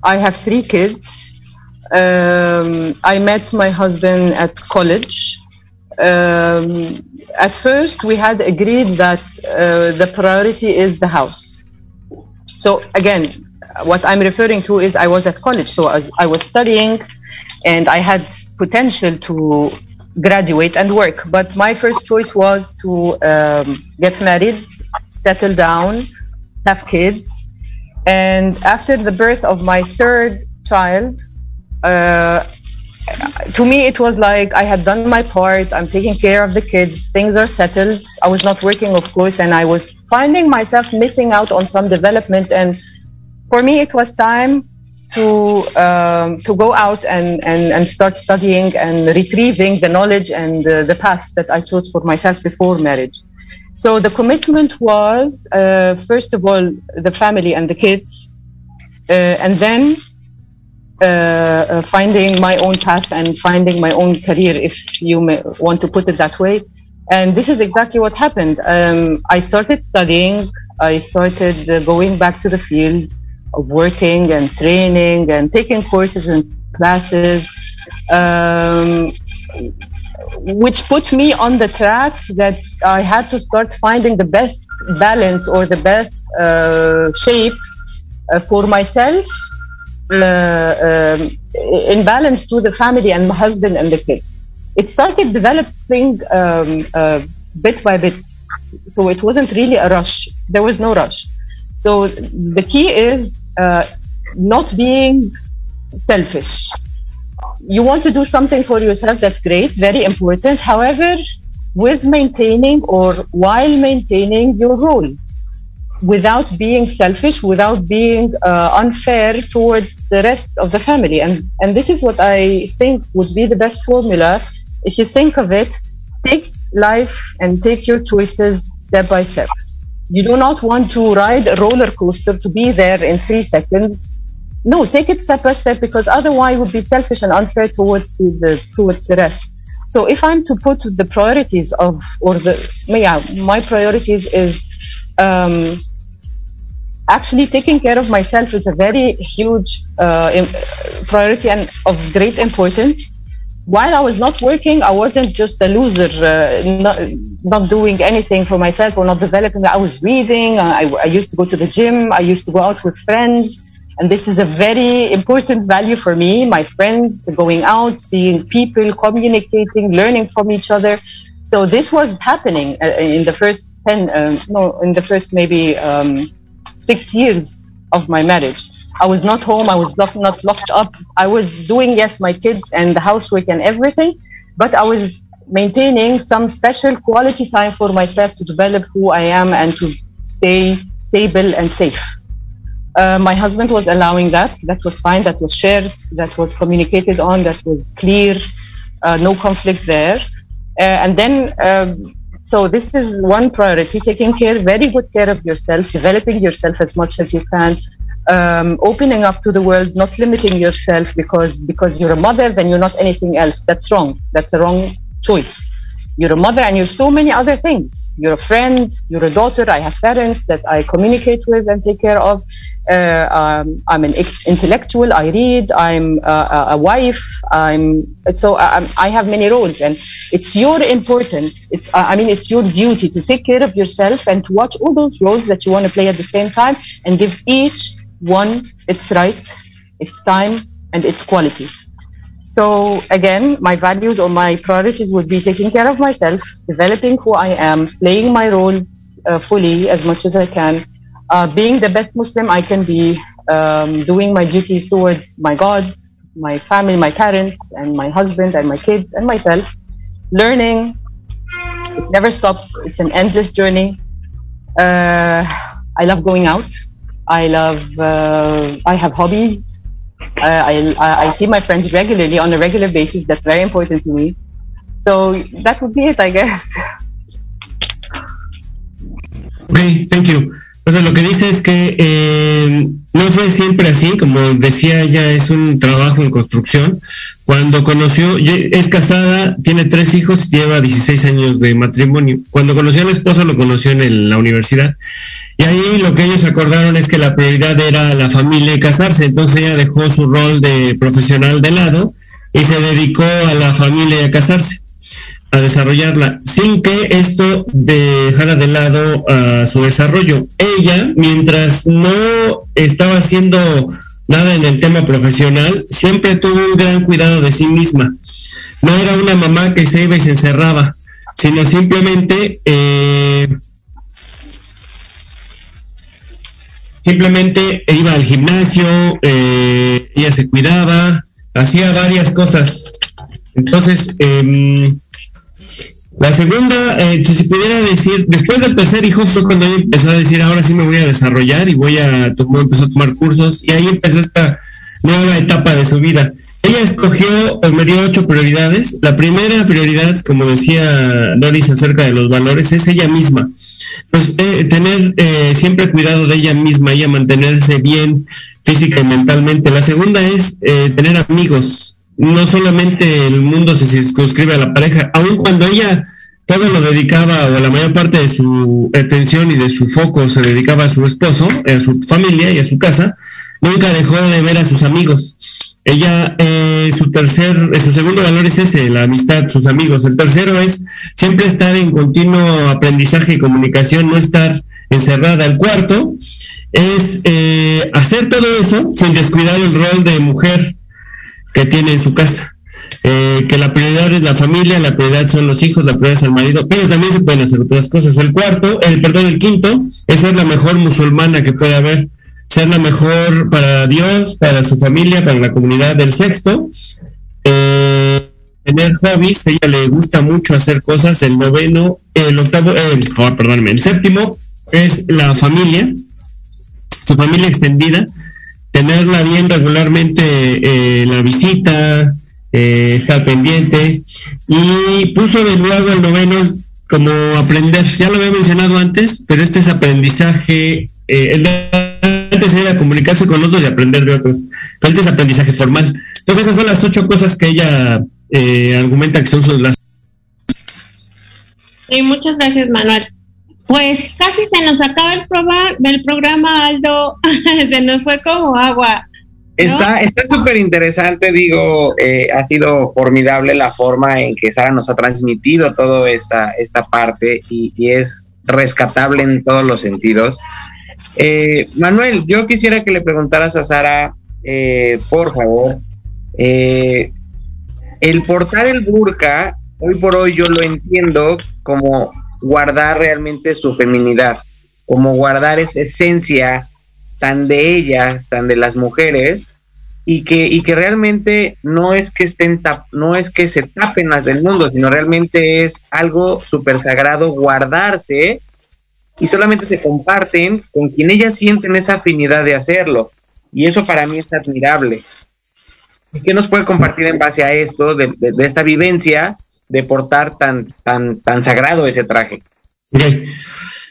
Speaker 6: I have three kids. Um, I met my husband at college. Um, at first, we had agreed that uh, the priority is the house. So again, what I'm referring to is I was at college, so I was, I was studying, and I had potential to graduate and work. But my first choice was to um, get married, settle down, have kids, and after the birth of my third child. Uh, to me it was like i had done my part i'm taking care of the kids things are settled i was not working of course and i was finding myself missing out on some development and for me, it was time to um, to go out and, and, and start studying and retrieving the knowledge and uh, the path that I chose for myself before marriage. So the commitment was uh, first of all the family and the kids, uh, and then uh, uh, finding my own path and finding my own career, if you want to put it that way. And this is exactly what happened. Um, I started studying. I started uh, going back to the field of working and training and taking courses and classes, um, which put me on the track that I had to start finding the best balance or the best uh, shape uh, for myself uh, um, in balance to the family and my husband and the kids. It started developing um, uh, bit by bit. So it wasn't really a rush. There was no rush. So the key is uh, not being selfish. You want to do something for yourself, that's great, very important. However, with maintaining or while maintaining your role without being selfish, without being uh, unfair towards the rest of the family. And, and this is what I think would be the best formula. If you think of it, take life and take your choices step by step. You do not want to ride a roller coaster to be there in three seconds. No, take it step by step because otherwise it would be selfish and unfair towards the, towards the rest. So if I'm to put the priorities of or the yeah, my priorities is um, actually taking care of myself is a very huge uh, priority and of great importance. While I was not working, I wasn't just a loser, uh, not, not doing anything for myself or not developing. I was reading. uh, I, I used to go to the gym. I used to go out with friends. And this is a very important value for me. My friends going out, seeing people, communicating, learning from each other. So this was happening uh, in the first 10, um, no, in the first maybe um, six years of my marriage. I was not home. I was not locked up. I was doing, yes, my kids and the housework and everything, but I was maintaining some special quality time for myself to develop who I am and to stay stable and safe. Uh, my husband was allowing that. That was fine. That was shared. That was communicated on. That was clear. Uh, no conflict there. Uh, and then, um, so this is one priority: taking care, very good care of yourself, developing yourself as much as you can, um, opening up to the world, not limiting yourself because because you're a mother, then you're not anything else. That's wrong. That's a wrong choice. You're a mother and you're so many other things. You're a friend, you're a daughter. I have parents that I communicate with and take care of. Uh, um, I'm an intellectual. I read. I'm uh, a wife. I'm so I'm, I have many roles, and it's your importance. It's I mean it's your duty to take care of yourself and to watch all those roles that you want to play at the same time and give each one its right, its time, and its quality. So again, my values or my priorities would be taking care of myself, developing who I am, playing my role uh, fully as much as I can, uh, being the best Muslim I can be, um, doing my duties towards my God, my family, my parents, and my husband, and my kids, and myself. Learning, it never stops. It's an endless journey. Uh, I love going out. I love. Uh, I have hobbies. Uh, I, I I see my friends regularly on a regular basis. That's very important to me. So that would be it, I guess.
Speaker 5: Ok, thank you. Sea, lo que dice es que eh, no fue siempre así, como decía ella, es un trabajo en construcción. Cuando conoció, es casada, tiene tres hijos, lleva 16 años de matrimonio. Cuando conoció al esposo, lo conoció en la universidad. Y ahí lo que ellos acordaron es que la prioridad era la familia y casarse. Entonces ella dejó su rol de profesional de lado y se dedicó a la familia y a casarse a desarrollarla, sin que esto dejara de lado a su desarrollo. Ella, mientras no estaba haciendo nada en el tema profesional, siempre tuvo un gran cuidado de sí misma. No era una mamá que se iba y se encerraba, sino simplemente eh, simplemente iba al gimnasio, eh, ella se cuidaba, hacía varias cosas. Entonces, em, la segunda, eh, si se pudiera decir, después del tercer hijo fue cuando ella empezó a decir, ahora sí me voy a desarrollar y voy a empezó a tomar cursos y ahí empezó esta nueva etapa de su vida. Ella escogió, o me dio ocho prioridades. La primera prioridad, como decía Doris acerca de los valores, es ella misma. Pues eh, tener eh, siempre cuidado de ella misma, ella mantenerse bien física y mentalmente. La segunda es eh, tener amigos. No solamente el mundo se circunscribe a la pareja, aun cuando ella todo lo dedicaba, o la mayor parte de su atención y de su foco se dedicaba a su esposo, a su familia y a su casa, nunca dejó de ver a sus amigos. Ella, eh, su tercer, eh, su segundo valor es ese, la amistad, sus amigos. El tercero es siempre estar en continuo aprendizaje y comunicación, no estar encerrada. El cuarto es eh, hacer todo eso sin descuidar el rol de mujer que tiene en su casa. Eh, que la prioridad es la familia, la prioridad son los hijos, la prioridad es el marido, pero también se pueden hacer otras cosas. El cuarto, el perdón, el quinto, es la mejor musulmana que puede haber ser la mejor para Dios, para su familia, para la comunidad del sexto. Eh, tener hobbies, ella le gusta mucho hacer cosas. El noveno, el octavo, el, oh, perdóname, el séptimo es la familia, su familia extendida, tenerla bien regularmente eh, la visita, eh, estar pendiente y puso de nuevo el noveno como aprender, ya lo había mencionado antes, pero este es aprendizaje, eh, el de antes era comunicarse con otros y aprender de otros, pero este es aprendizaje formal. Entonces esas son las ocho cosas que ella eh, argumenta que son sus las...
Speaker 3: Sí, muchas gracias, Manuel. Pues casi se nos acaba el, el programa, Aldo. *laughs* se nos fue como agua.
Speaker 4: Está está súper interesante, digo, eh, ha sido formidable la forma en que Sara nos ha transmitido toda esta, esta parte y, y es rescatable en todos los sentidos. Eh, Manuel, yo quisiera que le preguntaras a Sara, eh, por favor, eh, el portar el burka, hoy por hoy yo lo entiendo como guardar realmente su feminidad, como guardar esa esencia tan de ella, tan de las mujeres, y que, y que realmente no es que estén tap- no es que se tapen las del mundo, sino realmente es algo súper sagrado guardarse y solamente se comparten con quien ellas sienten esa afinidad de hacerlo. Y eso para mí es admirable. ¿Y ¿Qué nos puede compartir en base a esto, de, de- de esta vivencia de portar tan, tan, tan sagrado ese traje?
Speaker 5: Okay.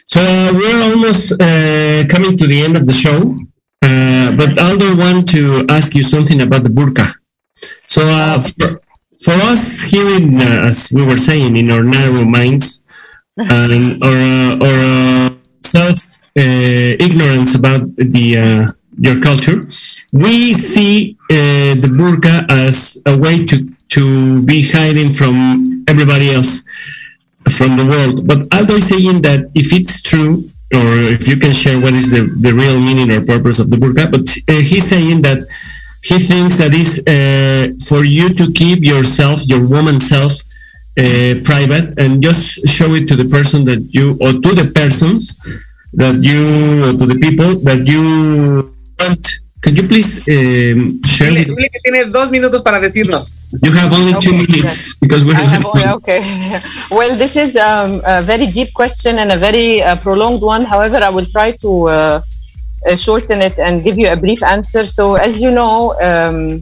Speaker 5: So we're almost uh, coming to the end of the show, uh, but Aldo want to ask you something about the burqa. So uh, for, for us here in, uh, as we were saying, in our narrow minds and *laughs* or uh, or uh, self uh, ignorance about the uh, your culture, we see uh, the burqa as a way to to be hiding from everybody else from the world. But Aldo is saying that if it's true, or if you can share what is the, the real meaning or purpose of the burqa, but uh, he's saying that he thinks that is uh, for you to keep yourself, your woman self, uh, private and just show it to the person that you, or to the persons that you, or to the people that you want. Could you please um, share?
Speaker 4: Dile, dile que tiene dos minutos para decirnos.
Speaker 5: You have only two
Speaker 6: Okay,
Speaker 5: minutes because we
Speaker 6: I
Speaker 5: have.
Speaker 6: have, oh, okay. *laughs* Well, this is um, a very deep question and a very uh, prolonged one. However, I will try to uh, uh, shorten it and give you a brief answer. So, as you know, um,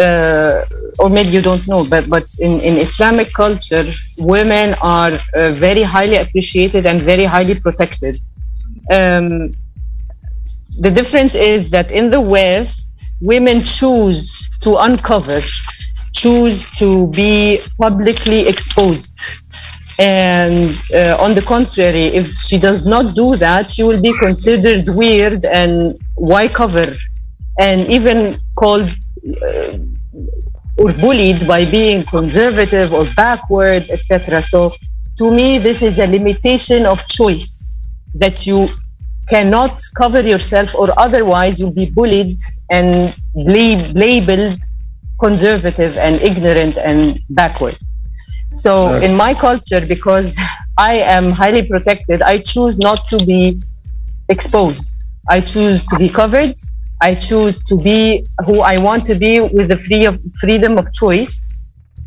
Speaker 6: uh, or maybe you don't know, but but in, in Islamic culture, women are uh, very highly appreciated and very highly protected. Um, the difference is that in the West, women choose to uncover, choose to be publicly exposed. And uh, on the contrary, if she does not do that, she will be considered weird and why cover, and even called uh, or bullied by being conservative or backward, etc. So, to me, this is a limitation of choice that you cannot cover yourself or otherwise you'll be bullied and lab- labeled conservative and ignorant and backward. So in my culture, because I am highly protected, I choose not to be exposed. I choose to be covered. I choose to be who I want to be with the free of freedom of choice.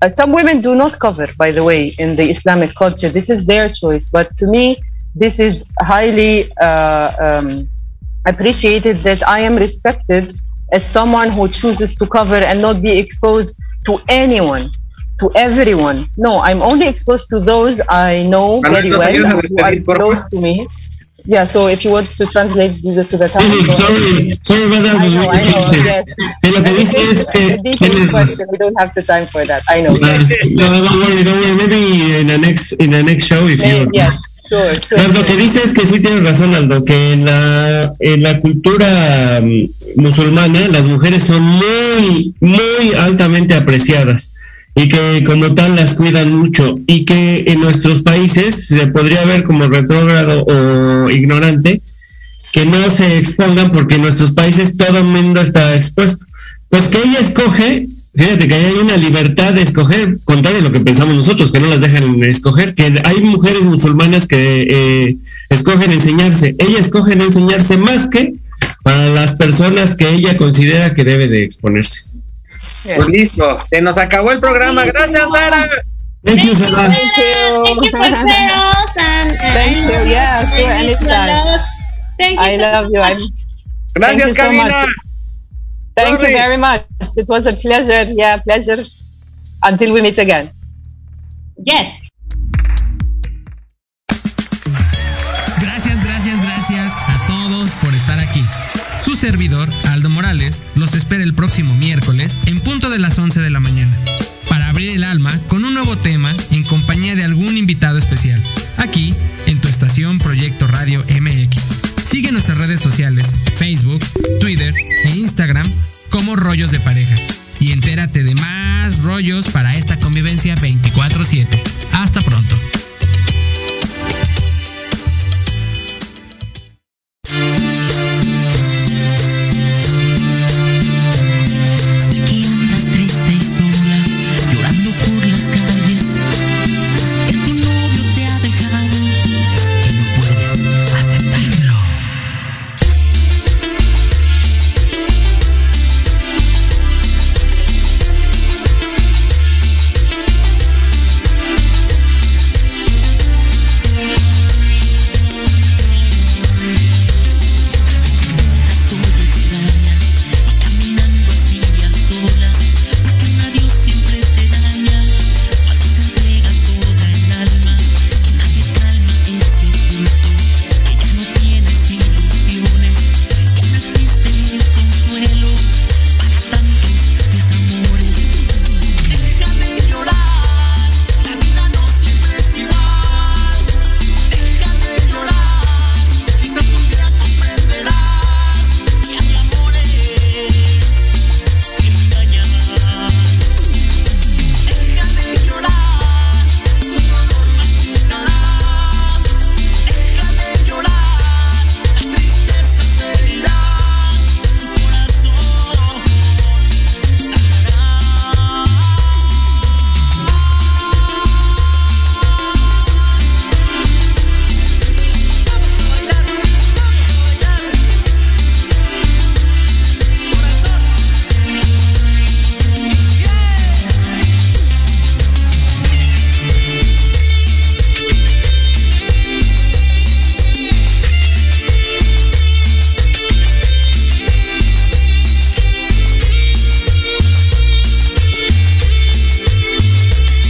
Speaker 6: Uh, some women do not cover, by the way, in the Islamic culture. This is their choice. But to me, this is highly uh, um, appreciated that I am respected as someone who chooses to cover and not be exposed to anyone, to everyone. No, I'm only exposed to those I know very well, who are close to me. Yeah, so if you want to translate this to the time.
Speaker 5: Sorry, sorry, sorry about that.
Speaker 6: I know, I know, yes.
Speaker 5: Sí, lo que dice
Speaker 6: It's a detailed question. We don't have the time for that. I know.
Speaker 5: Uh, no, don't worry, don't worry. Maybe in the next in the next show if you.
Speaker 6: Yes,
Speaker 5: No, lo que dice es que sí tienes razón, Aldo, que en la, en la cultura mm, musulmana las mujeres son muy, muy altamente apreciadas y que como tal las cuidan mucho y que en nuestros países se podría ver como retrógrado o ignorante que no se expongan porque en nuestros países todo el mundo está expuesto. Pues que ella escoge, fíjate que hay una libertad de escoger, contrario a lo que pensamos nosotros, que no las dejan escoger, que hay mujeres musulmanas que eh, escogen enseñarse, ella escoge no enseñarse más que para las personas que ella considera que debe de exponerse.
Speaker 4: Pues listo, se nos acabó el programa. Gracias, Sara.
Speaker 5: Thank you, Sara.
Speaker 6: Thank you.
Speaker 3: Thank you for and,
Speaker 6: Thank you. Yeah, sure,
Speaker 3: Thank you for
Speaker 6: anytime.
Speaker 3: love. Thank you
Speaker 6: I
Speaker 3: so
Speaker 6: love you. I'm,
Speaker 4: Gracias,
Speaker 6: you so
Speaker 4: Camila.
Speaker 6: much. Thank
Speaker 4: Sorry.
Speaker 6: you very much. It was a pleasure. Yeah, pleasure. Until we meet again.
Speaker 3: Yes.
Speaker 2: Gracias, gracias, gracias a todos por estar aquí. Su servidor, Aldo Morales, los espera el próximo miércoles en punto de las 11 de la mañana para abrir el alma con un nuevo tema en compañía de algún invitado especial, aquí en tu estación Proyecto Radio MX. Sigue nuestras redes sociales, Facebook, Twitter e Instagram como Rollos de Pareja y entérate de más rollos para esta convivencia 24/7. Hasta pronto.